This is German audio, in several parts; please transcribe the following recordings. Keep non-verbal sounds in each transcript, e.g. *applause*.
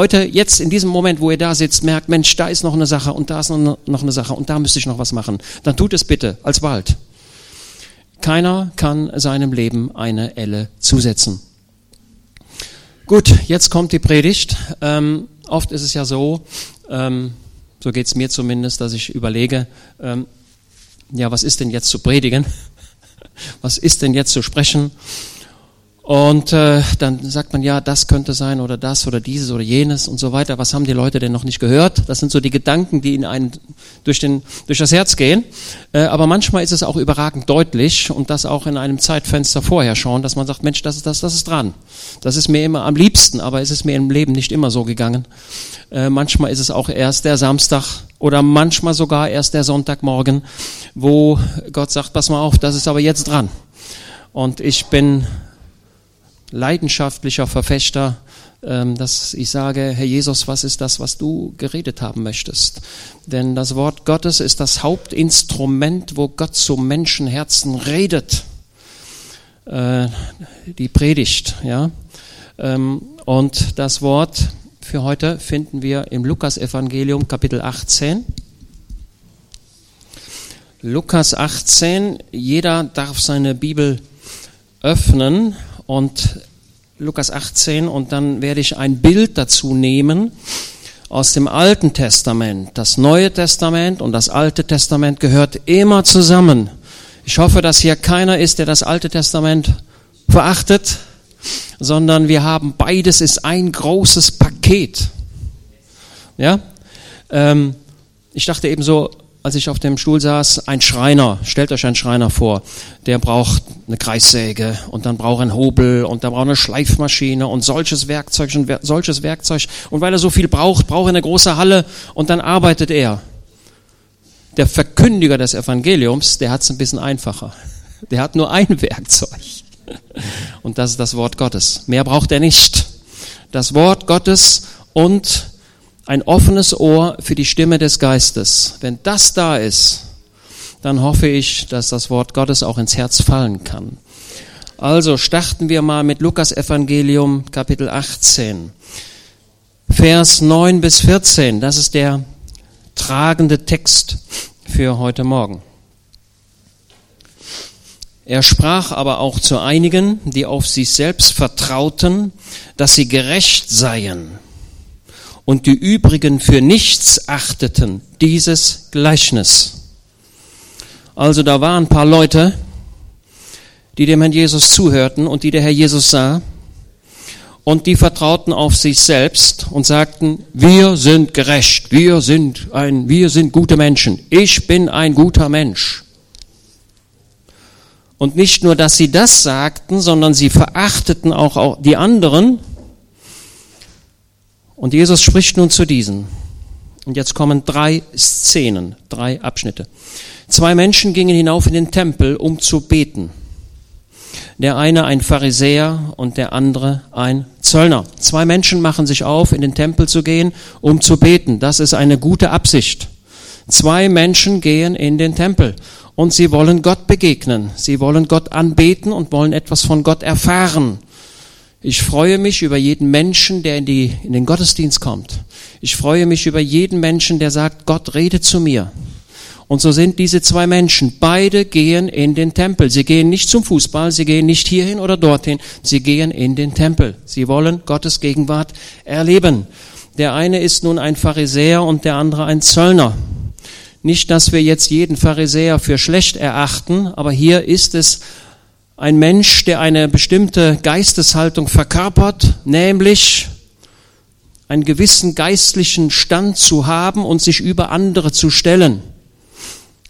heute, jetzt in diesem Moment, wo ihr da sitzt, merkt, Mensch, da ist noch eine Sache und da ist noch eine Sache und da müsste ich noch was machen, dann tut es bitte als bald. Keiner kann seinem Leben eine Elle zusetzen. Gut, jetzt kommt die Predigt. Ähm, oft ist es ja so, ähm, so es mir zumindest, dass ich überlege, ähm, ja, was ist denn jetzt zu predigen? *laughs* Was ist denn jetzt zu sprechen? Und äh, dann sagt man, ja, das könnte sein oder das oder dieses oder jenes und so weiter. Was haben die Leute denn noch nicht gehört? Das sind so die Gedanken, die in einen durch, den, durch das Herz gehen. Äh, aber manchmal ist es auch überragend deutlich und das auch in einem Zeitfenster vorher schon, dass man sagt, Mensch, das ist, das, das ist dran. Das ist mir immer am liebsten, aber es ist mir im Leben nicht immer so gegangen. Äh, manchmal ist es auch erst der Samstag oder manchmal sogar erst der Sonntagmorgen, wo Gott sagt, pass mal auf, das ist aber jetzt dran. Und ich bin leidenschaftlicher Verfechter, ähm, dass ich sage, Herr Jesus, was ist das, was du geredet haben möchtest? Denn das Wort Gottes ist das Hauptinstrument, wo Gott zu Menschenherzen redet. Äh, die Predigt. Ähm, und das Wort für heute finden wir im Lukas-Evangelium, Kapitel 18. Lukas 18, jeder darf seine Bibel öffnen und Lukas 18 und dann werde ich ein Bild dazu nehmen aus dem Alten Testament. Das Neue Testament und das Alte Testament gehört immer zusammen. Ich hoffe, dass hier keiner ist, der das Alte Testament verachtet, sondern wir haben beides ist ein großes Paket. Ja, ähm, ich dachte eben so, als ich auf dem Stuhl saß, ein Schreiner. Stellt euch einen Schreiner vor. Der braucht eine Kreissäge und dann braucht er einen Hobel und dann braucht er eine Schleifmaschine und solches Werkzeug und solches Werkzeug. Und weil er so viel braucht, braucht er eine große Halle und dann arbeitet er. Der Verkündiger des Evangeliums, der hat es ein bisschen einfacher. Der hat nur ein Werkzeug. Und das ist das Wort Gottes. Mehr braucht er nicht. Das Wort Gottes und ein offenes Ohr für die Stimme des Geistes. Wenn das da ist, dann hoffe ich, dass das Wort Gottes auch ins Herz fallen kann. Also starten wir mal mit Lukas Evangelium Kapitel 18. Vers 9 bis 14, das ist der tragende Text für heute Morgen. Er sprach aber auch zu einigen, die auf sich selbst vertrauten, dass sie gerecht seien und die übrigen für nichts achteten, dieses Gleichnis. Also da waren ein paar Leute, die dem Herrn Jesus zuhörten und die der Herr Jesus sah und die vertrauten auf sich selbst und sagten, wir sind gerecht, wir sind ein, wir sind gute Menschen, ich bin ein guter Mensch. Und nicht nur, dass sie das sagten, sondern sie verachteten auch die anderen und Jesus spricht nun zu diesen. Und jetzt kommen drei Szenen, drei Abschnitte. Zwei Menschen gingen hinauf in den Tempel, um zu beten. Der eine ein Pharisäer und der andere ein Zöllner. Zwei Menschen machen sich auf, in den Tempel zu gehen, um zu beten. Das ist eine gute Absicht. Zwei Menschen gehen in den Tempel und sie wollen Gott begegnen. Sie wollen Gott anbeten und wollen etwas von Gott erfahren. Ich freue mich über jeden Menschen, der in, die, in den Gottesdienst kommt. Ich freue mich über jeden Menschen, der sagt, Gott rede zu mir. Und so sind diese zwei Menschen. Beide gehen in den Tempel. Sie gehen nicht zum Fußball, sie gehen nicht hierhin oder dorthin. Sie gehen in den Tempel. Sie wollen Gottes Gegenwart erleben. Der eine ist nun ein Pharisäer und der andere ein Zöllner. Nicht, dass wir jetzt jeden Pharisäer für schlecht erachten, aber hier ist es ein Mensch, der eine bestimmte Geisteshaltung verkörpert, nämlich einen gewissen geistlichen Stand zu haben und sich über andere zu stellen.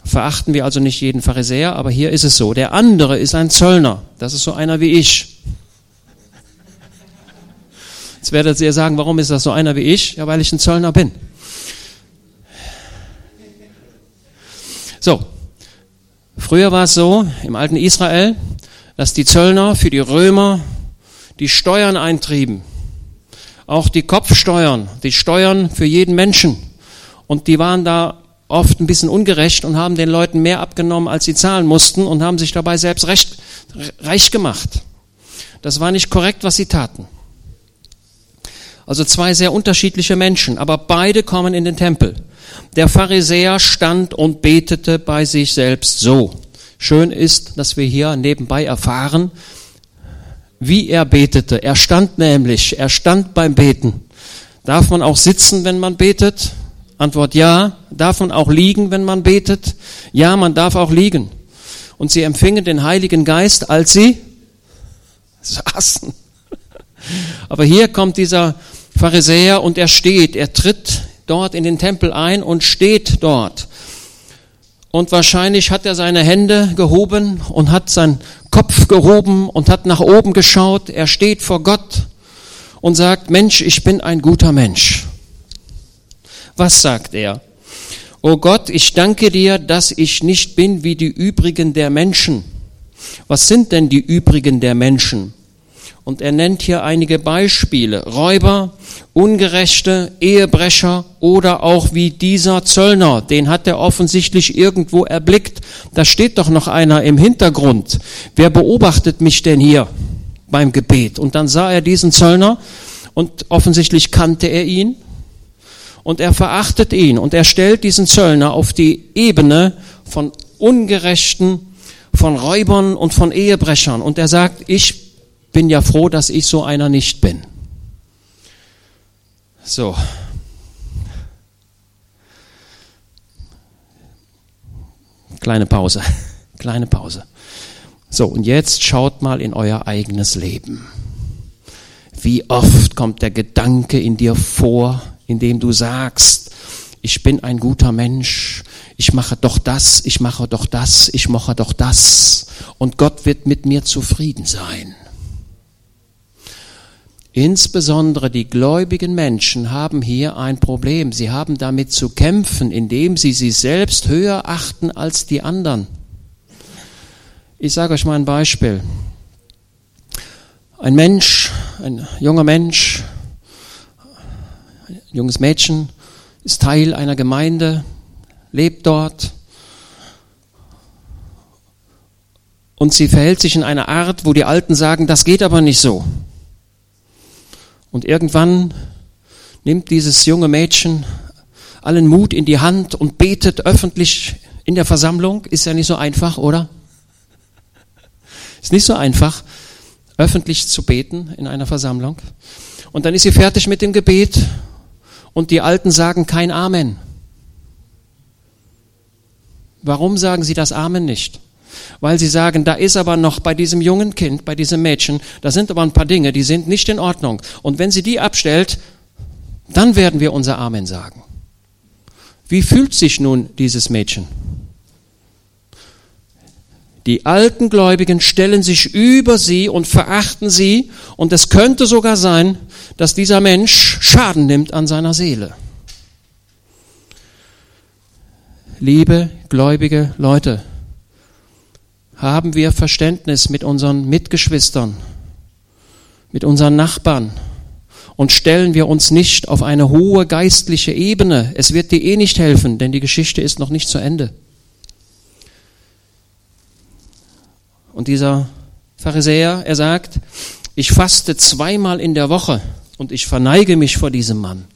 Verachten wir also nicht jeden Pharisäer, aber hier ist es so. Der andere ist ein Zöllner. Das ist so einer wie ich. Jetzt werdet ihr sagen, warum ist das so einer wie ich? Ja, weil ich ein Zöllner bin. So. Früher war es so, im alten Israel, dass die Zöllner für die Römer die Steuern eintrieben. Auch die Kopfsteuern, die Steuern für jeden Menschen. Und die waren da oft ein bisschen ungerecht und haben den Leuten mehr abgenommen, als sie zahlen mussten und haben sich dabei selbst recht, reich gemacht. Das war nicht korrekt, was sie taten. Also zwei sehr unterschiedliche Menschen, aber beide kommen in den Tempel. Der Pharisäer stand und betete bei sich selbst so. Schön ist, dass wir hier nebenbei erfahren, wie er betete. Er stand nämlich, er stand beim Beten. Darf man auch sitzen, wenn man betet? Antwort ja. Darf man auch liegen, wenn man betet? Ja, man darf auch liegen. Und sie empfingen den Heiligen Geist, als sie saßen. *laughs* Aber hier kommt dieser Pharisäer und er steht, er tritt dort in den Tempel ein und steht dort. Und wahrscheinlich hat er seine Hände gehoben und hat seinen Kopf gehoben und hat nach oben geschaut. Er steht vor Gott und sagt, Mensch, ich bin ein guter Mensch. Was sagt er? O Gott, ich danke dir, dass ich nicht bin wie die übrigen der Menschen. Was sind denn die übrigen der Menschen? Und er nennt hier einige Beispiele. Räuber, Ungerechte, Ehebrecher oder auch wie dieser Zöllner. Den hat er offensichtlich irgendwo erblickt. Da steht doch noch einer im Hintergrund. Wer beobachtet mich denn hier beim Gebet? Und dann sah er diesen Zöllner und offensichtlich kannte er ihn. Und er verachtet ihn und er stellt diesen Zöllner auf die Ebene von Ungerechten, von Räubern und von Ehebrechern. Und er sagt, ich bin ja froh, dass ich so einer nicht bin. So. Kleine Pause. *laughs* Kleine Pause. So, und jetzt schaut mal in euer eigenes Leben. Wie oft kommt der Gedanke in dir vor, in dem du sagst, ich bin ein guter Mensch, ich mache doch das, ich mache doch das, ich mache doch das, und Gott wird mit mir zufrieden sein. Insbesondere die gläubigen Menschen haben hier ein Problem. Sie haben damit zu kämpfen, indem sie sich selbst höher achten als die anderen. Ich sage euch mal ein Beispiel. Ein Mensch, ein junger Mensch, ein junges Mädchen ist Teil einer Gemeinde, lebt dort und sie verhält sich in einer Art, wo die Alten sagen, das geht aber nicht so. Und irgendwann nimmt dieses junge Mädchen allen Mut in die Hand und betet öffentlich in der Versammlung. Ist ja nicht so einfach, oder? Ist nicht so einfach, öffentlich zu beten in einer Versammlung. Und dann ist sie fertig mit dem Gebet und die Alten sagen kein Amen. Warum sagen sie das Amen nicht? Weil sie sagen, da ist aber noch bei diesem jungen Kind, bei diesem Mädchen, da sind aber ein paar Dinge, die sind nicht in Ordnung. Und wenn sie die abstellt, dann werden wir unser Amen sagen. Wie fühlt sich nun dieses Mädchen? Die alten Gläubigen stellen sich über sie und verachten sie, und es könnte sogar sein, dass dieser Mensch Schaden nimmt an seiner Seele. Liebe gläubige Leute, haben wir Verständnis mit unseren Mitgeschwistern, mit unseren Nachbarn und stellen wir uns nicht auf eine hohe geistliche Ebene. Es wird dir eh nicht helfen, denn die Geschichte ist noch nicht zu Ende. Und dieser Pharisäer, er sagt, ich faste zweimal in der Woche und ich verneige mich vor diesem Mann.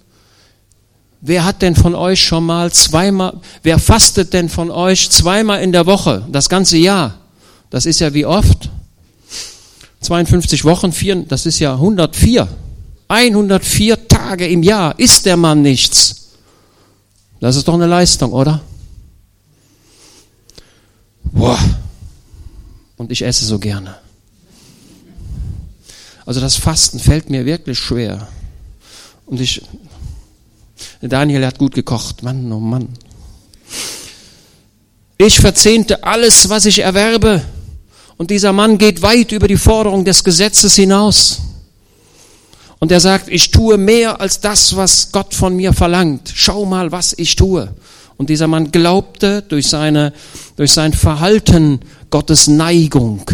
Wer hat denn von euch schon mal zweimal, wer fastet denn von euch zweimal in der Woche, das ganze Jahr? Das ist ja wie oft? 52 Wochen, vier, das ist ja 104. 104 Tage im Jahr ist der Mann nichts. Das ist doch eine Leistung, oder? Boah. Und ich esse so gerne. Also das Fasten fällt mir wirklich schwer. Und ich, Daniel hat gut gekocht. Mann, oh Mann. Ich verzehnte alles, was ich erwerbe. Und dieser Mann geht weit über die Forderung des Gesetzes hinaus. Und er sagt, ich tue mehr als das, was Gott von mir verlangt. Schau mal, was ich tue. Und dieser Mann glaubte durch, seine, durch sein Verhalten Gottes Neigung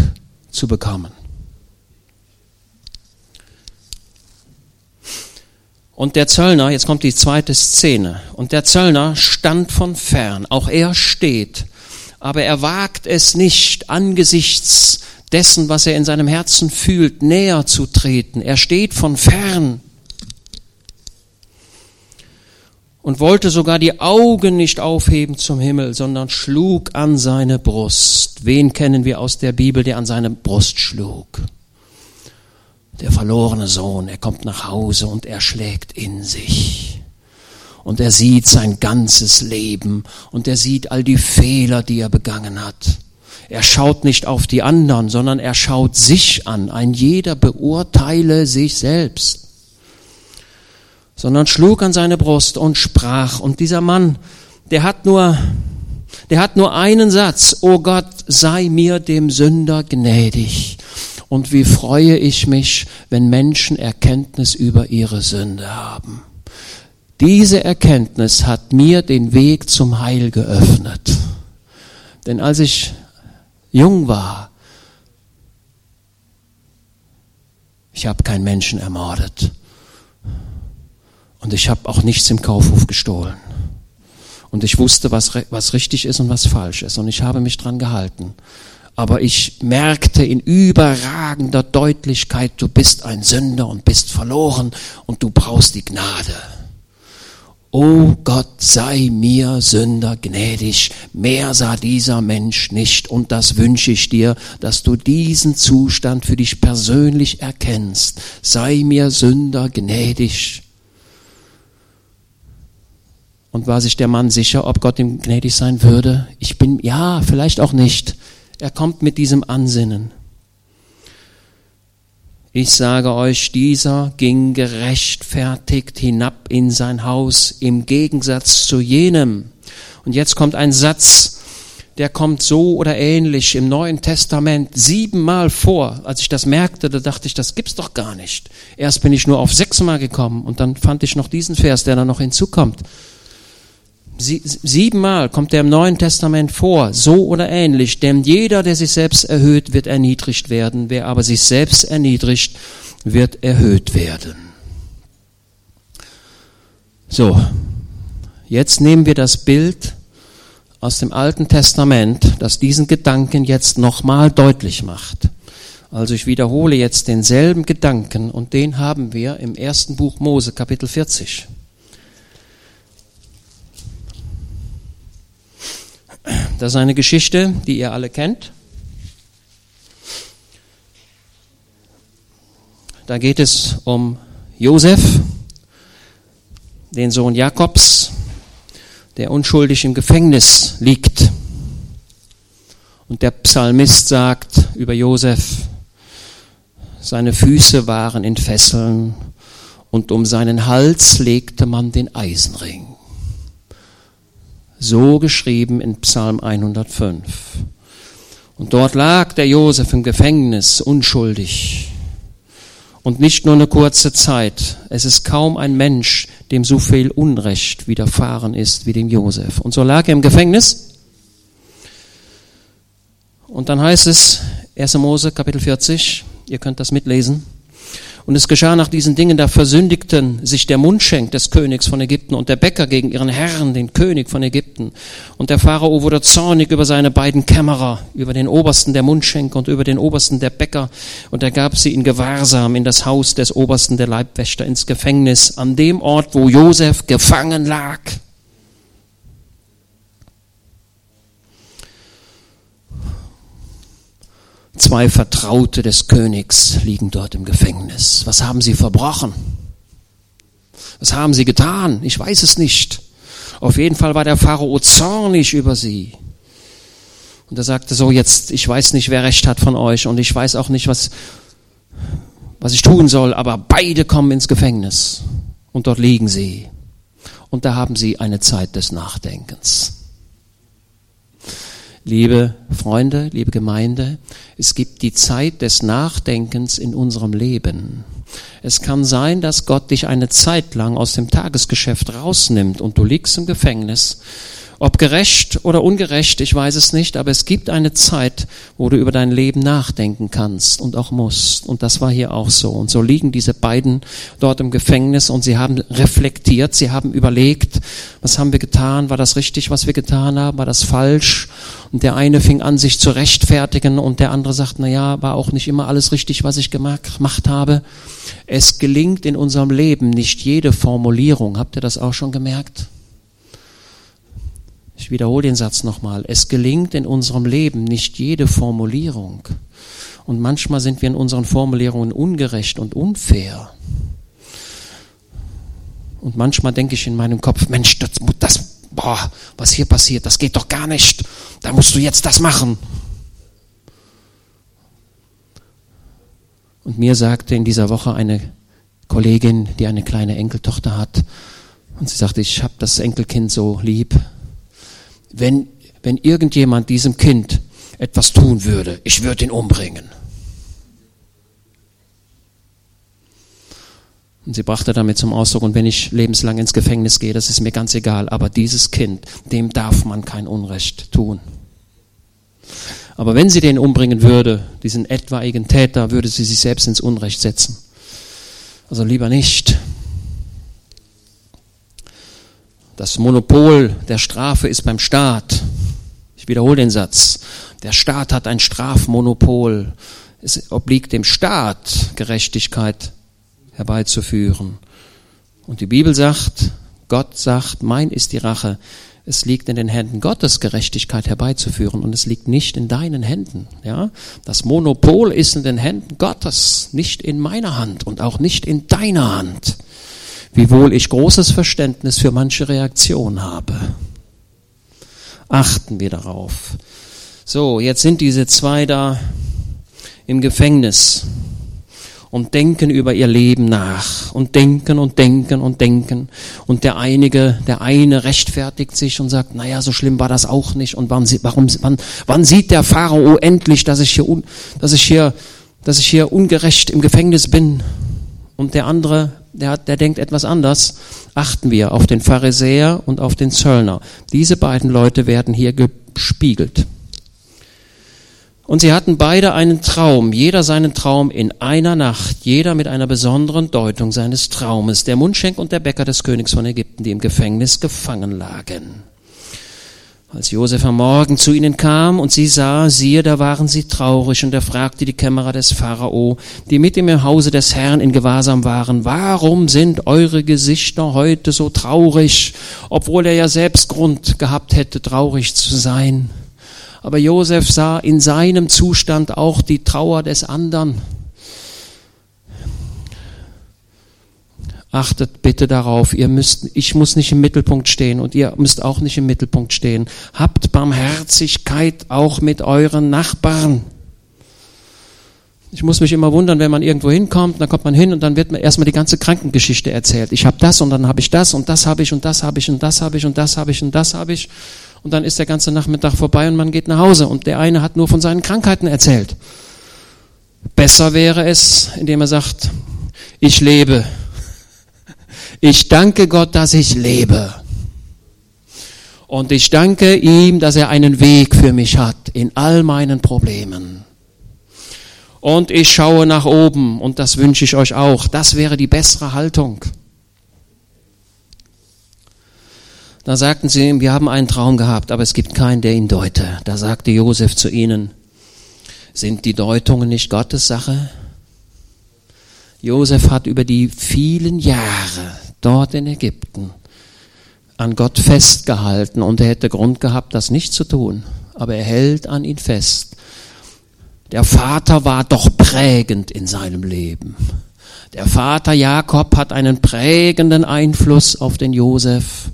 zu bekommen. Und der Zöllner, jetzt kommt die zweite Szene, und der Zöllner stand von fern, auch er steht aber er wagt es nicht angesichts dessen, was er in seinem Herzen fühlt, näher zu treten. Er steht von fern. und wollte sogar die Augen nicht aufheben zum Himmel, sondern schlug an seine Brust. Wen kennen wir aus der Bibel, der an seine Brust schlug? Der verlorene Sohn, er kommt nach Hause und er schlägt in sich. Und er sieht sein ganzes Leben und er sieht all die Fehler, die er begangen hat. Er schaut nicht auf die anderen, sondern er schaut sich an. Ein jeder beurteile sich selbst sondern schlug an seine Brust und sprach. Und dieser Mann, der hat nur, der hat nur einen Satz. O Gott, sei mir dem Sünder gnädig. Und wie freue ich mich, wenn Menschen Erkenntnis über ihre Sünde haben. Diese Erkenntnis hat mir den Weg zum Heil geöffnet. Denn als ich jung war, ich habe keinen Menschen ermordet. Und ich habe auch nichts im Kaufhof gestohlen. Und ich wusste, was, was richtig ist und was falsch ist. Und ich habe mich dran gehalten. Aber ich merkte in überragender Deutlichkeit, du bist ein Sünder und bist verloren und du brauchst die Gnade. O Gott, sei mir Sünder gnädig. Mehr sah dieser Mensch nicht. Und das wünsche ich dir, dass du diesen Zustand für dich persönlich erkennst. Sei mir Sünder gnädig. Und war sich der Mann sicher, ob Gott ihm gnädig sein würde? Ich bin, ja, vielleicht auch nicht. Er kommt mit diesem Ansinnen. Ich sage euch, dieser ging gerechtfertigt hinab in sein Haus im Gegensatz zu jenem. Und jetzt kommt ein Satz, der kommt so oder ähnlich im Neuen Testament siebenmal vor. Als ich das merkte, da dachte ich, das gibt's doch gar nicht. Erst bin ich nur auf sechsmal gekommen und dann fand ich noch diesen Vers, der da noch hinzukommt. Sie, siebenmal kommt er im Neuen Testament vor, so oder ähnlich, denn jeder, der sich selbst erhöht, wird erniedrigt werden, wer aber sich selbst erniedrigt, wird erhöht werden. So, jetzt nehmen wir das Bild aus dem Alten Testament, das diesen Gedanken jetzt nochmal deutlich macht. Also ich wiederhole jetzt denselben Gedanken und den haben wir im ersten Buch Mose, Kapitel 40. Das ist eine Geschichte, die ihr alle kennt. Da geht es um Josef, den Sohn Jakobs, der unschuldig im Gefängnis liegt. Und der Psalmist sagt über Josef, seine Füße waren in Fesseln und um seinen Hals legte man den Eisenring. So geschrieben in Psalm 105. Und dort lag der Josef im Gefängnis unschuldig. Und nicht nur eine kurze Zeit. Es ist kaum ein Mensch, dem so viel Unrecht widerfahren ist wie dem Josef. Und so lag er im Gefängnis. Und dann heißt es, 1. Mose, Kapitel 40, ihr könnt das mitlesen. Und es geschah nach diesen Dingen, da versündigten sich der Mundschenk des Königs von Ägypten und der Bäcker gegen ihren Herrn, den König von Ägypten. Und der Pharao wurde zornig über seine beiden Kämmerer, über den Obersten der Mundschenk und über den Obersten der Bäcker. Und er gab sie in Gewahrsam in das Haus des Obersten der Leibwächter ins Gefängnis, an dem Ort, wo Josef gefangen lag. Zwei Vertraute des Königs liegen dort im Gefängnis. Was haben sie verbrochen? Was haben sie getan? Ich weiß es nicht. Auf jeden Fall war der Pharao zornig über sie. Und er sagte so, jetzt, ich weiß nicht, wer recht hat von euch und ich weiß auch nicht, was, was ich tun soll, aber beide kommen ins Gefängnis und dort liegen sie. Und da haben sie eine Zeit des Nachdenkens. Liebe Freunde, liebe Gemeinde, es gibt die Zeit des Nachdenkens in unserem Leben. Es kann sein, dass Gott dich eine Zeit lang aus dem Tagesgeschäft rausnimmt und du liegst im Gefängnis ob gerecht oder ungerecht, ich weiß es nicht, aber es gibt eine Zeit, wo du über dein Leben nachdenken kannst und auch musst. Und das war hier auch so. Und so liegen diese beiden dort im Gefängnis und sie haben reflektiert, sie haben überlegt, was haben wir getan, war das richtig, was wir getan haben, war das falsch? Und der eine fing an, sich zu rechtfertigen und der andere sagt, na ja, war auch nicht immer alles richtig, was ich gemacht habe. Es gelingt in unserem Leben nicht jede Formulierung. Habt ihr das auch schon gemerkt? Ich wiederhole den Satz nochmal. Es gelingt in unserem Leben nicht jede Formulierung. Und manchmal sind wir in unseren Formulierungen ungerecht und unfair. Und manchmal denke ich in meinem Kopf, Mensch, das, das boah, was hier passiert, das geht doch gar nicht. Da musst du jetzt das machen. Und mir sagte in dieser Woche eine Kollegin, die eine kleine Enkeltochter hat, und sie sagte, ich habe das Enkelkind so lieb. Wenn, wenn irgendjemand diesem Kind etwas tun würde, ich würde ihn umbringen. Und sie brachte damit zum Ausdruck, und wenn ich lebenslang ins Gefängnis gehe, das ist mir ganz egal, aber dieses Kind, dem darf man kein Unrecht tun. Aber wenn sie den umbringen würde, diesen etwaigen Täter, würde sie sich selbst ins Unrecht setzen. Also lieber nicht. Das Monopol der Strafe ist beim Staat. Ich wiederhole den Satz. Der Staat hat ein Strafmonopol. Es obliegt dem Staat, Gerechtigkeit herbeizuführen. Und die Bibel sagt, Gott sagt, mein ist die Rache. Es liegt in den Händen Gottes, Gerechtigkeit herbeizuführen und es liegt nicht in deinen Händen. Ja? Das Monopol ist in den Händen Gottes, nicht in meiner Hand und auch nicht in deiner Hand. Wiewohl ich großes Verständnis für manche Reaktion habe. Achten wir darauf. So, jetzt sind diese zwei da im Gefängnis und denken über ihr Leben nach und denken und denken und denken. Und der einige, der eine rechtfertigt sich und sagt, naja, so schlimm war das auch nicht. Und wann, warum, wann, wann sieht der Pharao endlich, dass ich hier, dass ich hier, dass ich hier ungerecht im Gefängnis bin? Und der andere, der, der denkt etwas anders. Achten wir auf den Pharisäer und auf den Zöllner. Diese beiden Leute werden hier gespiegelt. Und sie hatten beide einen Traum, jeder seinen Traum in einer Nacht, jeder mit einer besonderen Deutung seines Traumes, der Mundschenk und der Bäcker des Königs von Ägypten, die im Gefängnis gefangen lagen. Als Josef am Morgen zu ihnen kam und sie sah, siehe, da waren sie traurig, und er fragte die Kämmerer des Pharao, die mit ihm im Hause des Herrn in Gewahrsam waren, warum sind eure Gesichter heute so traurig, obwohl er ja selbst Grund gehabt hätte, traurig zu sein? Aber Josef sah in seinem Zustand auch die Trauer des anderen. Achtet bitte darauf, ihr müsst, ich muss nicht im Mittelpunkt stehen und ihr müsst auch nicht im Mittelpunkt stehen. Habt Barmherzigkeit auch mit euren Nachbarn. Ich muss mich immer wundern, wenn man irgendwo hinkommt, dann kommt man hin und dann wird mir erstmal die ganze Krankengeschichte erzählt. Ich habe das und dann habe ich das und das habe ich und das habe ich und das habe ich und das habe ich und das habe ich. Und dann ist der ganze Nachmittag vorbei und man geht nach Hause und der eine hat nur von seinen Krankheiten erzählt. Besser wäre es, indem er sagt, ich lebe. Ich danke Gott, dass ich lebe. Und ich danke ihm, dass er einen Weg für mich hat in all meinen Problemen. Und ich schaue nach oben und das wünsche ich euch auch. Das wäre die bessere Haltung. Da sagten sie ihm, wir haben einen Traum gehabt, aber es gibt keinen, der ihn deute. Da sagte Josef zu ihnen, sind die Deutungen nicht Gottes Sache? Josef hat über die vielen Jahre dort in Ägypten an Gott festgehalten und er hätte Grund gehabt, das nicht zu tun. Aber er hält an ihn fest. Der Vater war doch prägend in seinem Leben. Der Vater Jakob hat einen prägenden Einfluss auf den Josef.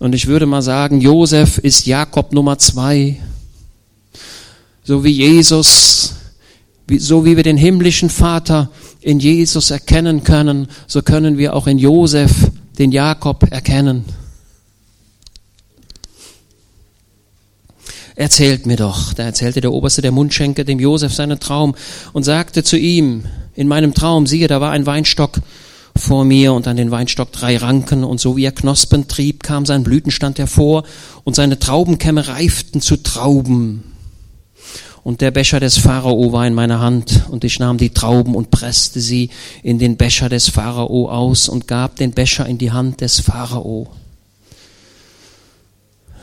Und ich würde mal sagen, Josef ist Jakob Nummer zwei. So wie Jesus, so wie wir den himmlischen Vater in Jesus erkennen können, so können wir auch in Josef den Jakob erkennen. Erzählt mir doch, da erzählte der Oberste der Mundschenke dem Josef seinen Traum und sagte zu ihm, in meinem Traum, siehe, da war ein Weinstock vor mir und an den Weinstock drei Ranken und so wie er Knospen trieb, kam sein Blütenstand hervor und seine Traubenkämme reiften zu Trauben. Und der Becher des Pharao war in meiner Hand und ich nahm die Trauben und presste sie in den Becher des Pharao aus und gab den Becher in die Hand des Pharao.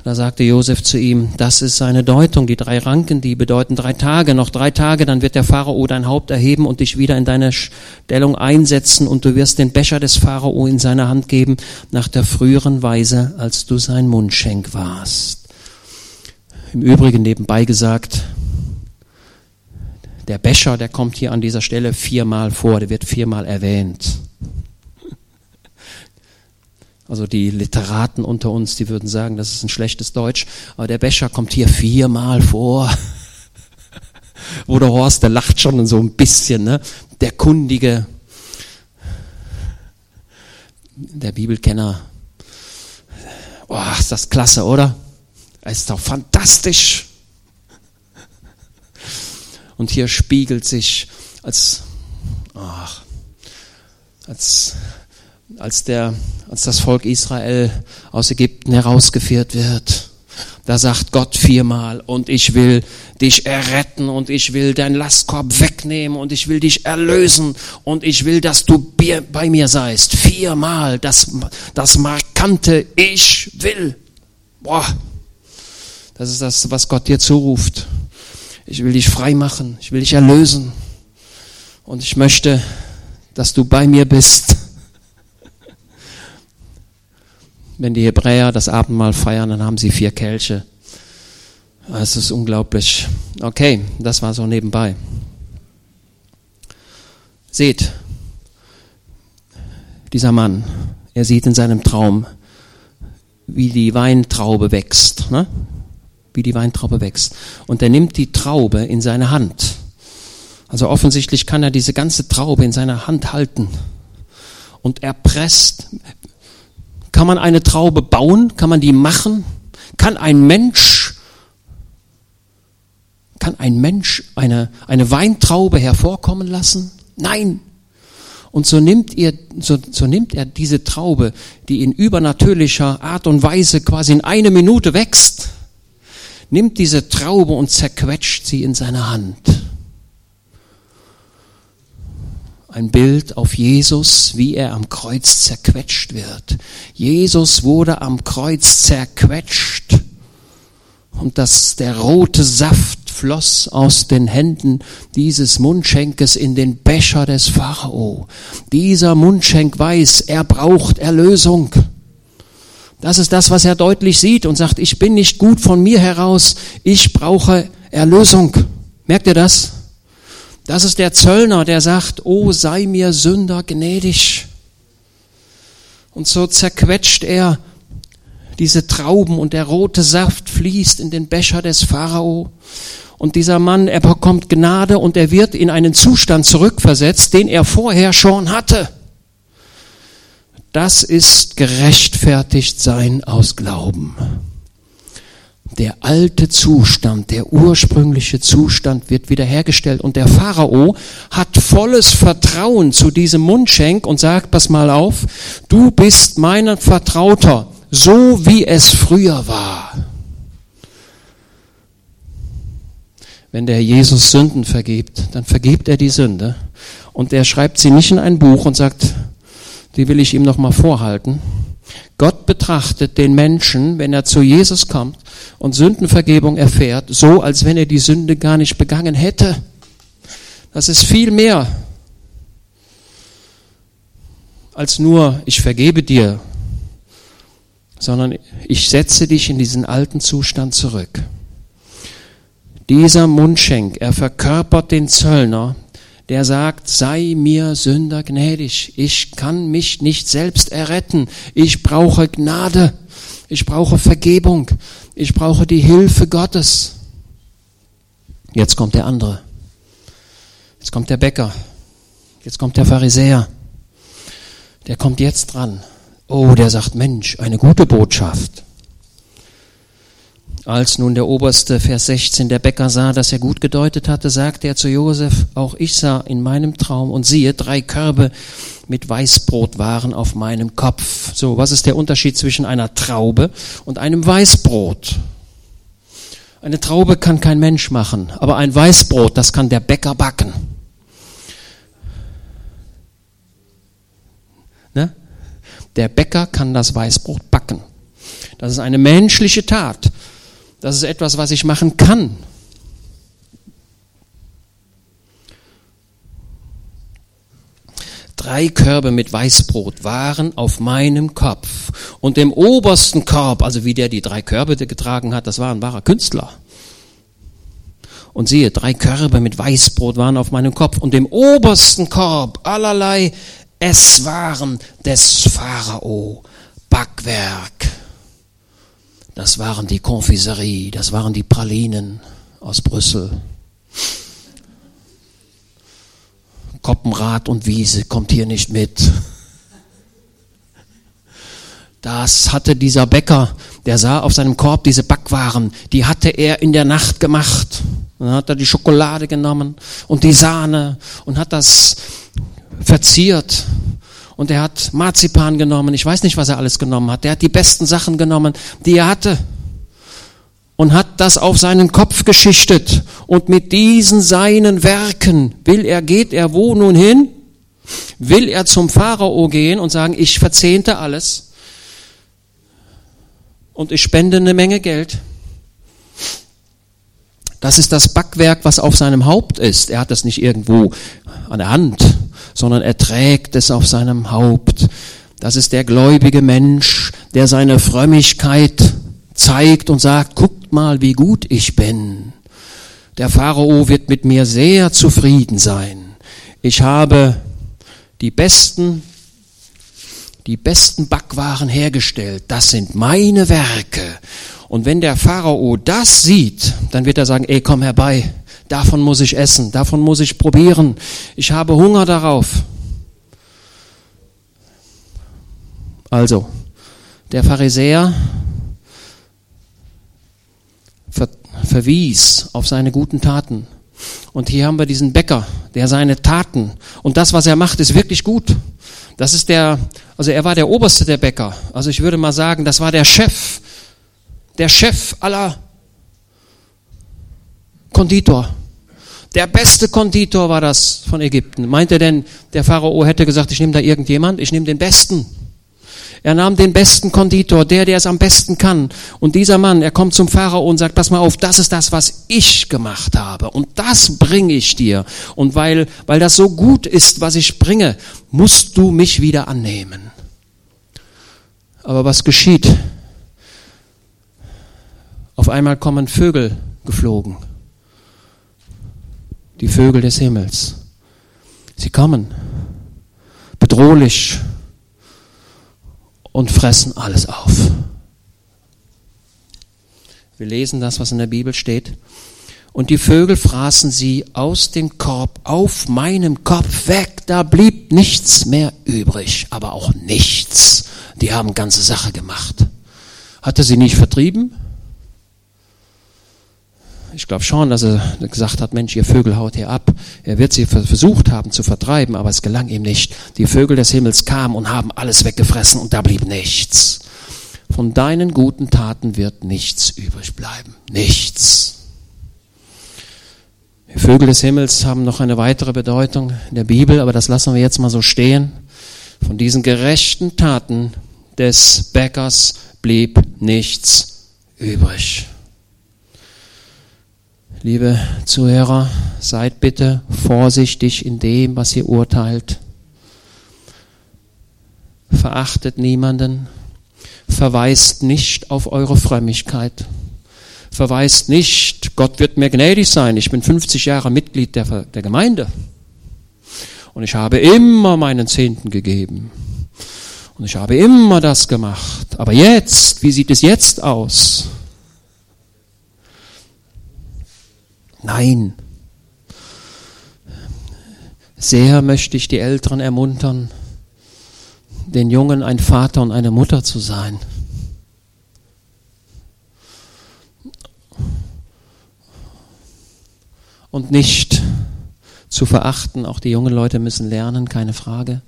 Da sagte Josef zu ihm, das ist seine Deutung, die drei Ranken, die bedeuten drei Tage, noch drei Tage, dann wird der Pharao dein Haupt erheben und dich wieder in deine Stellung einsetzen und du wirst den Becher des Pharao in seine Hand geben, nach der früheren Weise, als du sein Mundschenk warst. Im Übrigen nebenbei gesagt, der Becher, der kommt hier an dieser Stelle viermal vor, der wird viermal erwähnt. Also die Literaten unter uns, die würden sagen, das ist ein schlechtes Deutsch, aber der Becher kommt hier viermal vor. *laughs* Wo der Horst, der lacht schon so ein bisschen, ne? Der kundige, der Bibelkenner. Oh, ist das klasse, oder? Ist doch fantastisch. Und hier spiegelt sich als, ach, als, als, der, als das Volk Israel aus Ägypten herausgeführt wird. Da sagt Gott viermal, und ich will dich erretten, und ich will deinen Lastkorb wegnehmen, und ich will dich erlösen, und ich will, dass du bei mir seist. Viermal das, das markante Ich will. Boah, das ist das, was Gott dir zuruft. Ich will dich frei machen. Ich will dich erlösen. Und ich möchte, dass du bei mir bist. Wenn die Hebräer das Abendmahl feiern, dann haben sie vier Kelche. Es ist unglaublich. Okay, das war so nebenbei. Seht, dieser Mann, er sieht in seinem Traum, wie die Weintraube wächst. Ne? Wie die Weintraube wächst. Und er nimmt die Traube in seine Hand. Also offensichtlich kann er diese ganze Traube in seiner Hand halten. Und er presst. Kann man eine Traube bauen? Kann man die machen? Kann ein Mensch, kann ein Mensch eine, eine Weintraube hervorkommen lassen? Nein. Und so nimmt, ihr, so, so nimmt er diese Traube, die in übernatürlicher Art und Weise quasi in eine Minute wächst, nimmt diese Traube und zerquetscht sie in seine Hand. Ein Bild auf Jesus, wie er am Kreuz zerquetscht wird. Jesus wurde am Kreuz zerquetscht und dass der rote Saft floss aus den Händen dieses Mundschenkes in den Becher des Pharao. Dieser Mundschenk weiß, er braucht Erlösung. Das ist das, was er deutlich sieht und sagt, ich bin nicht gut von mir heraus, ich brauche Erlösung. Merkt ihr das? Das ist der Zöllner, der sagt, oh sei mir Sünder gnädig. Und so zerquetscht er diese Trauben und der rote Saft fließt in den Becher des Pharao. Und dieser Mann, er bekommt Gnade und er wird in einen Zustand zurückversetzt, den er vorher schon hatte. Das ist gerechtfertigt sein aus Glauben. Der alte Zustand, der ursprüngliche Zustand wird wiederhergestellt und der Pharao hat volles Vertrauen zu diesem Mundschenk und sagt, pass mal auf, du bist mein Vertrauter, so wie es früher war. Wenn der Jesus Sünden vergibt, dann vergibt er die Sünde und er schreibt sie nicht in ein Buch und sagt, die will ich ihm noch mal vorhalten. Gott betrachtet den Menschen, wenn er zu Jesus kommt und Sündenvergebung erfährt, so als wenn er die Sünde gar nicht begangen hätte. Das ist viel mehr als nur ich vergebe dir, sondern ich setze dich in diesen alten Zustand zurück. Dieser Mundschenk, er verkörpert den Zöllner, der sagt, sei mir Sünder gnädig, ich kann mich nicht selbst erretten, ich brauche Gnade, ich brauche Vergebung, ich brauche die Hilfe Gottes. Jetzt kommt der andere, jetzt kommt der Bäcker, jetzt kommt der Pharisäer, der kommt jetzt dran. Oh, der sagt, Mensch, eine gute Botschaft. Als nun der oberste Vers 16 der Bäcker sah, dass er gut gedeutet hatte, sagte er zu Josef, auch ich sah in meinem Traum und siehe, drei Körbe mit Weißbrot waren auf meinem Kopf. So, was ist der Unterschied zwischen einer Traube und einem Weißbrot? Eine Traube kann kein Mensch machen, aber ein Weißbrot, das kann der Bäcker backen. Ne? Der Bäcker kann das Weißbrot backen. Das ist eine menschliche Tat. Das ist etwas, was ich machen kann. Drei Körbe mit Weißbrot waren auf meinem Kopf. Und im obersten Korb, also wie der die drei Körbe getragen hat, das war ein wahrer Künstler. Und siehe, drei Körbe mit Weißbrot waren auf meinem Kopf. Und im obersten Korb allerlei Esswaren des Pharao. Backwerk. Das waren die Konfiserie, das waren die Pralinen aus Brüssel. Koppenrad und Wiese kommt hier nicht mit. Das hatte dieser Bäcker, der sah auf seinem Korb diese Backwaren, die hatte er in der Nacht gemacht. Dann hat er die Schokolade genommen und die Sahne und hat das verziert. Und er hat Marzipan genommen, ich weiß nicht, was er alles genommen hat. Der hat die besten Sachen genommen, die er hatte und hat das auf seinen Kopf geschichtet. Und mit diesen seinen Werken will er, geht er wo nun hin? Will er zum Pharao gehen und sagen, ich verzehnte alles und ich spende eine Menge Geld. Das ist das Backwerk, was auf seinem Haupt ist. Er hat das nicht irgendwo an der Hand, sondern er trägt es auf seinem Haupt. Das ist der gläubige Mensch, der seine Frömmigkeit zeigt und sagt, guck mal, wie gut ich bin. Der Pharao wird mit mir sehr zufrieden sein. Ich habe die besten, die besten Backwaren hergestellt. Das sind meine Werke. Und wenn der Pharao das sieht, dann wird er sagen, ey, komm herbei. Davon muss ich essen. Davon muss ich probieren. Ich habe Hunger darauf. Also, der Pharisäer verwies auf seine guten Taten. Und hier haben wir diesen Bäcker, der seine Taten und das, was er macht, ist wirklich gut. Das ist der, also er war der Oberste der Bäcker. Also ich würde mal sagen, das war der Chef, der Chef aller Konditor. Der beste Konditor war das von Ägypten. Meint er denn, der Pharao hätte gesagt, ich nehme da irgendjemand, ich nehme den Besten. Er nahm den besten Konditor, der, der es am besten kann. Und dieser Mann, er kommt zum Pharao und sagt, pass mal auf, das ist das, was ich gemacht habe. Und das bringe ich dir. Und weil, weil das so gut ist, was ich bringe, musst du mich wieder annehmen. Aber was geschieht? Auf einmal kommen Vögel geflogen. Die Vögel des Himmels. Sie kommen. Bedrohlich und fressen alles auf. Wir lesen das, was in der Bibel steht. Und die Vögel fraßen sie aus dem Korb auf meinem Kopf weg. Da blieb nichts mehr übrig, aber auch nichts. Die haben ganze Sache gemacht. Hatte sie nicht vertrieben? Ich glaube schon, dass er gesagt hat, Mensch, ihr Vögel haut hier ab. Er wird sie versucht haben zu vertreiben, aber es gelang ihm nicht. Die Vögel des Himmels kamen und haben alles weggefressen und da blieb nichts. Von deinen guten Taten wird nichts übrig bleiben. Nichts. Die Vögel des Himmels haben noch eine weitere Bedeutung in der Bibel, aber das lassen wir jetzt mal so stehen. Von diesen gerechten Taten des Bäckers blieb nichts übrig. Liebe Zuhörer, seid bitte vorsichtig in dem, was ihr urteilt. Verachtet niemanden, verweist nicht auf eure Frömmigkeit, verweist nicht, Gott wird mir gnädig sein, ich bin 50 Jahre Mitglied der, der Gemeinde. Und ich habe immer meinen Zehnten gegeben. Und ich habe immer das gemacht, aber jetzt, wie sieht es jetzt aus? Nein. Sehr möchte ich die Älteren ermuntern, den Jungen ein Vater und eine Mutter zu sein. Und nicht zu verachten, auch die jungen Leute müssen lernen, keine Frage.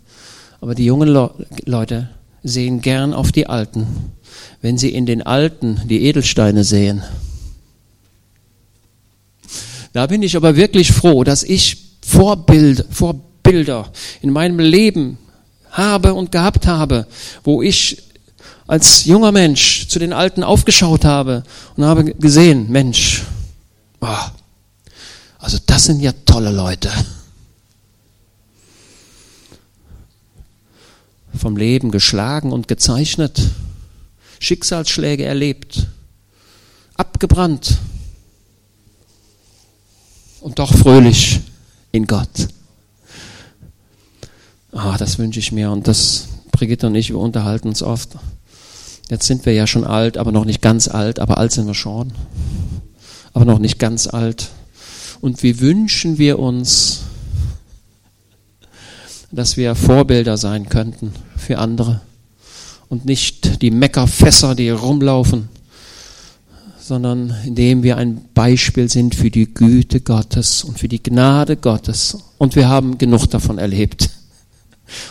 Aber die jungen Le Leute sehen gern auf die Alten, wenn sie in den Alten die Edelsteine sehen da bin ich aber wirklich froh, dass ich Vorbild, Vorbilder in meinem Leben habe und gehabt habe, wo ich als junger Mensch zu den Alten aufgeschaut habe und habe gesehen, Mensch, oh, also das sind ja tolle Leute. vom Leben geschlagen und gezeichnet, Schicksalsschläge erlebt, abgebrannt und doch fröhlich in Gott. Ah, das wünsche ich mir und das, Brigitte und ich, wir unterhalten uns oft. Jetzt sind wir ja schon alt, aber noch nicht ganz alt, aber alt sind wir schon. Aber noch nicht ganz alt. Und wie wünschen wir uns, dass wir Vorbilder sein könnten für andere und nicht die Meckerfässer, die rumlaufen, sondern indem wir ein Beispiel sind für die Güte Gottes und für die Gnade Gottes. Und wir haben genug davon erlebt.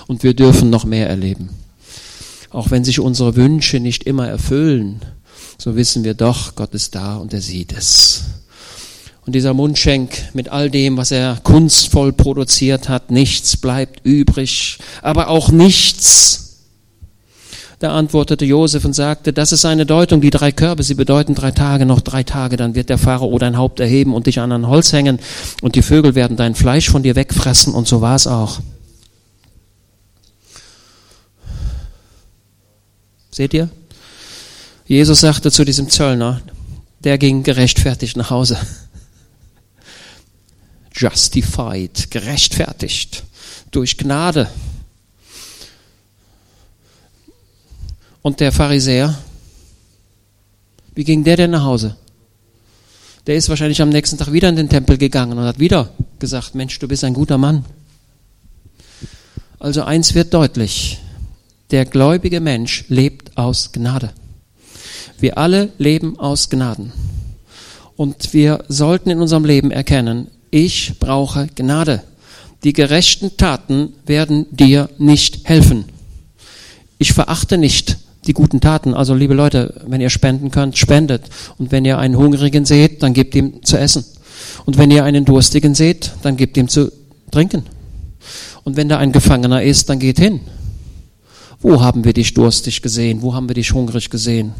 Und wir dürfen noch mehr erleben. Auch wenn sich unsere Wünsche nicht immer erfüllen, so wissen wir doch, Gott ist da und er sieht es. Und dieser Mundschenk mit all dem, was er kunstvoll produziert hat, nichts bleibt übrig, aber auch nichts. Da antwortete Josef und sagte, das ist eine Deutung, die drei Körbe, sie bedeuten drei Tage, noch drei Tage, dann wird der Pharao dein Haupt erheben und dich an ein Holz hängen und die Vögel werden dein Fleisch von dir wegfressen und so war es auch. Seht ihr? Jesus sagte zu diesem Zöllner, der ging gerechtfertigt nach Hause. *laughs* Justified, gerechtfertigt, durch Gnade. Und der Pharisäer, wie ging der denn nach Hause? Der ist wahrscheinlich am nächsten Tag wieder in den Tempel gegangen und hat wieder gesagt, Mensch, du bist ein guter Mann. Also eins wird deutlich, der gläubige Mensch lebt aus Gnade. Wir alle leben aus Gnaden. Und wir sollten in unserem Leben erkennen, ich brauche Gnade. Die gerechten Taten werden dir nicht helfen. Ich verachte nicht die guten Taten. Also liebe Leute, wenn ihr spenden könnt, spendet. Und wenn ihr einen Hungrigen seht, dann gebt ihm zu essen. Und wenn ihr einen Durstigen seht, dann gebt ihm zu trinken. Und wenn da ein Gefangener ist, dann geht hin. Wo haben wir dich durstig gesehen? Wo haben wir dich hungrig gesehen?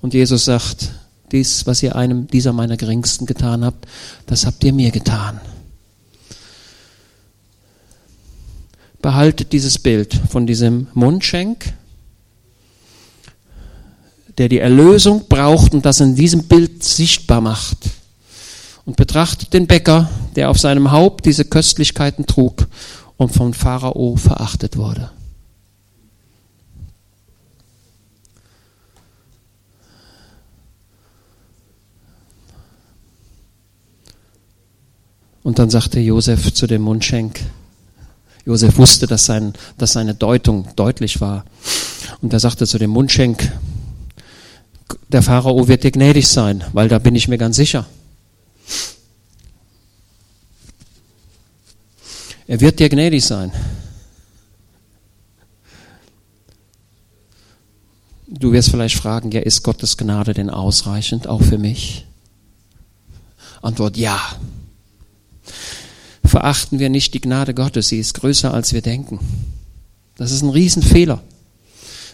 Und Jesus sagt, dies, was ihr einem dieser meiner Geringsten getan habt, das habt ihr mir getan. Behaltet dieses Bild von diesem Mundschenk, der die Erlösung braucht und das in diesem Bild sichtbar macht. Und betrachtet den Bäcker, der auf seinem Haupt diese Köstlichkeiten trug und vom Pharao verachtet wurde. Und dann sagte Josef zu dem Mundschenk, Josef wusste, dass, sein, dass seine Deutung deutlich war. Und er sagte zu dem Mundschenk, der Pharao wird dir gnädig sein, weil da bin ich mir ganz sicher. Er wird dir gnädig sein. Du wirst vielleicht fragen, ja, ist Gottes Gnade denn ausreichend auch für mich? Antwort ja verachten wir nicht die Gnade Gottes. Sie ist größer, als wir denken. Das ist ein Riesenfehler.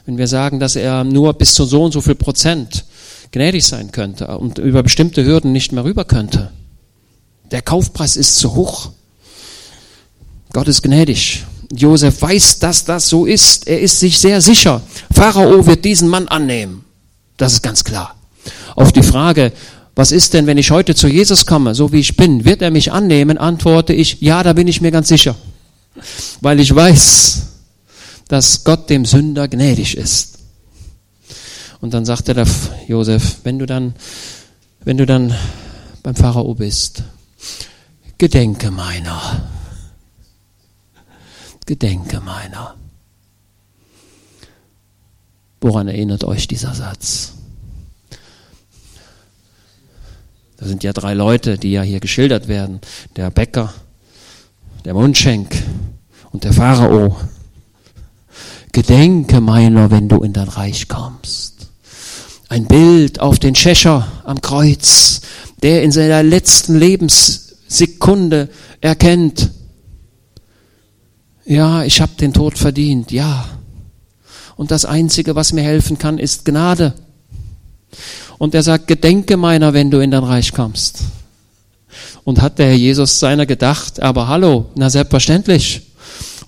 Wenn wir sagen, dass er nur bis zu so und so viel Prozent gnädig sein könnte und über bestimmte Hürden nicht mehr rüber könnte. Der Kaufpreis ist zu hoch. Gott ist gnädig. Josef weiß, dass das so ist. Er ist sich sehr sicher. Pharao wird diesen Mann annehmen. Das ist ganz klar. Auf die Frage, was ist denn, wenn ich heute zu Jesus komme, so wie ich bin, wird er mich annehmen? Antworte ich, ja, da bin ich mir ganz sicher. Weil ich weiß, dass Gott dem Sünder gnädig ist. Und dann sagte der Josef, wenn du dann, wenn du dann beim Pharao bist, gedenke meiner. Gedenke meiner. Woran erinnert euch dieser Satz? Da sind ja drei Leute, die ja hier geschildert werden. Der Bäcker, der Mundschenk und der Pharao. Gedenke meiner, wenn du in dein Reich kommst. Ein Bild auf den Schächer am Kreuz, der in seiner letzten Lebenssekunde erkennt, ja, ich habe den Tod verdient, ja. Und das Einzige, was mir helfen kann, ist Gnade. Und er sagt, gedenke meiner, wenn du in dein Reich kommst. Und hat der Herr Jesus seiner gedacht, aber hallo, na selbstverständlich.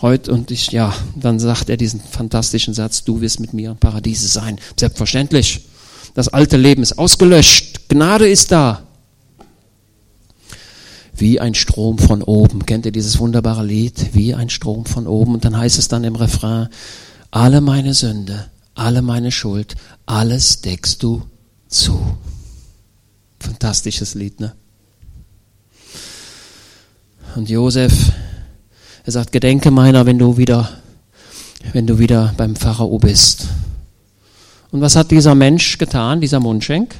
Heute und ich, ja, dann sagt er diesen fantastischen Satz, du wirst mit mir im Paradiese sein. Selbstverständlich. Das alte Leben ist ausgelöscht. Gnade ist da. Wie ein Strom von oben. Kennt ihr dieses wunderbare Lied? Wie ein Strom von oben. Und dann heißt es dann im Refrain, alle meine Sünde, alle meine Schuld, alles deckst du zu. Fantastisches Lied, ne? Und Josef, er sagt, gedenke meiner, wenn du wieder, wenn du wieder beim Pharao bist. Und was hat dieser Mensch getan, dieser Mundschenk?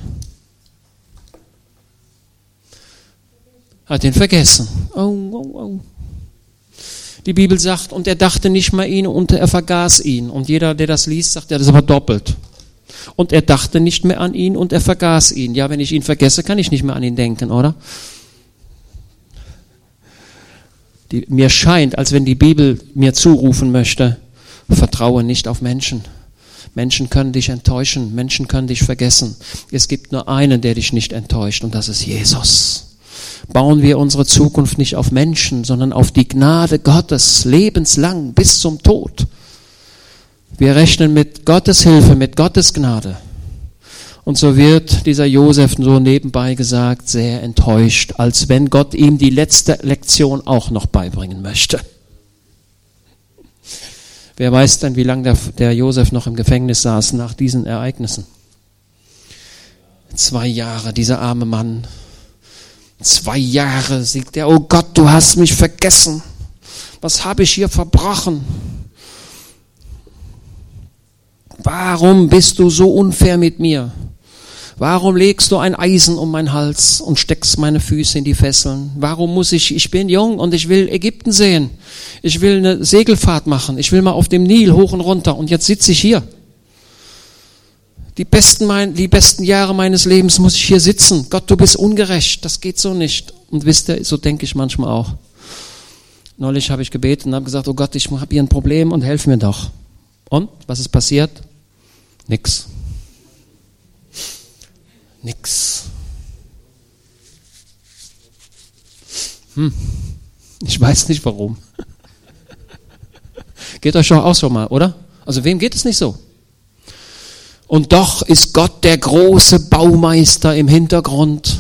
Hat ihn vergessen. Oh, oh, oh. Die Bibel sagt, und er dachte nicht mehr ihn und er vergaß ihn. Und jeder, der das liest, sagt, ja, das ist aber doppelt. Und er dachte nicht mehr an ihn und er vergaß ihn. Ja, wenn ich ihn vergesse, kann ich nicht mehr an ihn denken, oder? Die, mir scheint, als wenn die Bibel mir zurufen möchte, vertraue nicht auf Menschen. Menschen können dich enttäuschen, Menschen können dich vergessen. Es gibt nur einen, der dich nicht enttäuscht, und das ist Jesus. Bauen wir unsere Zukunft nicht auf Menschen, sondern auf die Gnade Gottes lebenslang bis zum Tod. Wir rechnen mit Gottes Hilfe, mit Gottes Gnade. Und so wird dieser Josef so nebenbei gesagt sehr enttäuscht, als wenn Gott ihm die letzte Lektion auch noch beibringen möchte. Wer weiß denn, wie lange der, der Josef noch im Gefängnis saß nach diesen Ereignissen? Zwei Jahre, dieser arme Mann. Zwei Jahre siegt er, oh Gott, du hast mich vergessen. Was habe ich hier verbrochen? Warum bist du so unfair mit mir? Warum legst du ein Eisen um meinen Hals und steckst meine Füße in die Fesseln? Warum muss ich, ich bin jung und ich will Ägypten sehen. Ich will eine Segelfahrt machen. Ich will mal auf dem Nil hoch und runter und jetzt sitze ich hier. Die besten, mein, die besten Jahre meines Lebens muss ich hier sitzen. Gott, du bist ungerecht. Das geht so nicht. Und wisst ihr, so denke ich manchmal auch. Neulich habe ich gebetet und habe gesagt, oh Gott, ich habe hier ein Problem und helf mir doch. Und was ist passiert? Nix. Nix. Hm. Ich weiß nicht warum. *laughs* Geht euch doch auch so mal, oder? Also wem geht es nicht so? Und doch ist Gott der große Baumeister im Hintergrund,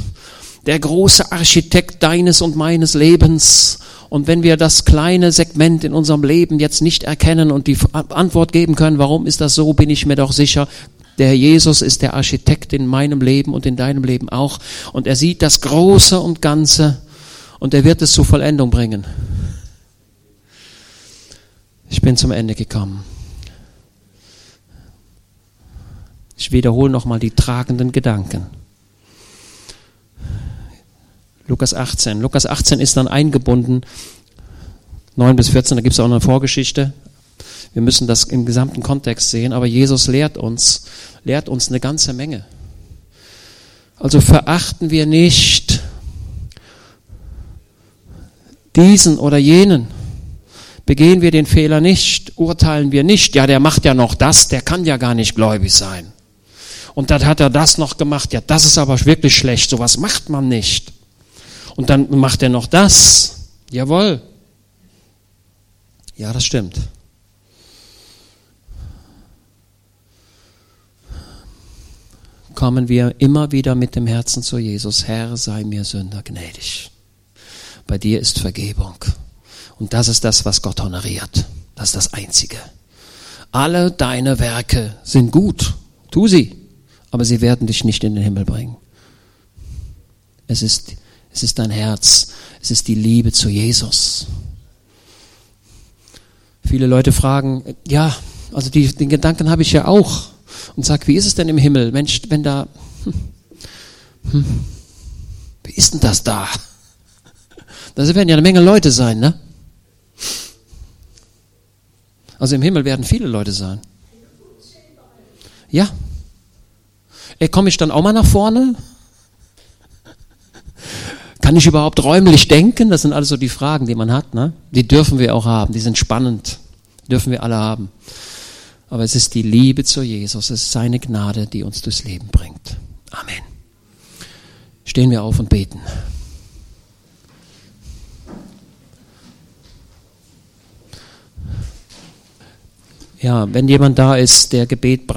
der große Architekt deines und meines Lebens. Und wenn wir das kleine Segment in unserem Leben jetzt nicht erkennen und die Antwort geben können, warum ist das so, bin ich mir doch sicher, der Jesus ist der Architekt in meinem Leben und in deinem Leben auch. Und er sieht das Große und Ganze und er wird es zur Vollendung bringen. Ich bin zum Ende gekommen. Ich wiederhole nochmal die tragenden Gedanken. Lukas 18. Lukas 18 ist dann eingebunden. 9 bis 14, da gibt es auch eine Vorgeschichte. Wir müssen das im gesamten Kontext sehen, aber Jesus lehrt uns, lehrt uns eine ganze Menge. Also verachten wir nicht diesen oder jenen. Begehen wir den Fehler nicht, urteilen wir nicht, ja, der macht ja noch das, der kann ja gar nicht gläubig sein. Und dann hat er das noch gemacht, ja, das ist aber wirklich schlecht, sowas macht man nicht. Und dann macht er noch das. Jawohl. Ja, das stimmt. Kommen wir immer wieder mit dem Herzen zu Jesus. Herr, sei mir Sünder gnädig. Bei dir ist Vergebung. Und das ist das, was Gott honoriert. Das ist das Einzige. Alle deine Werke sind gut. Tu sie. Aber sie werden dich nicht in den Himmel bringen. Es ist, es ist dein Herz. Es ist die Liebe zu Jesus. Viele Leute fragen, ja, also die, den Gedanken habe ich ja auch und sag, wie ist es denn im Himmel? Mensch, wenn da, hm, hm, wie ist denn das da? Da werden ja eine Menge Leute sein, ne? Also im Himmel werden viele Leute sein. Ja. Ey, komme ich dann auch mal nach vorne? Kann ich überhaupt räumlich denken? Das sind alles so die Fragen, die man hat. Ne? Die dürfen wir auch haben. Die sind spannend. Dürfen wir alle haben. Aber es ist die Liebe zu Jesus, es ist seine Gnade, die uns durchs Leben bringt. Amen. Stehen wir auf und beten. Ja, wenn jemand da ist, der Gebet braucht,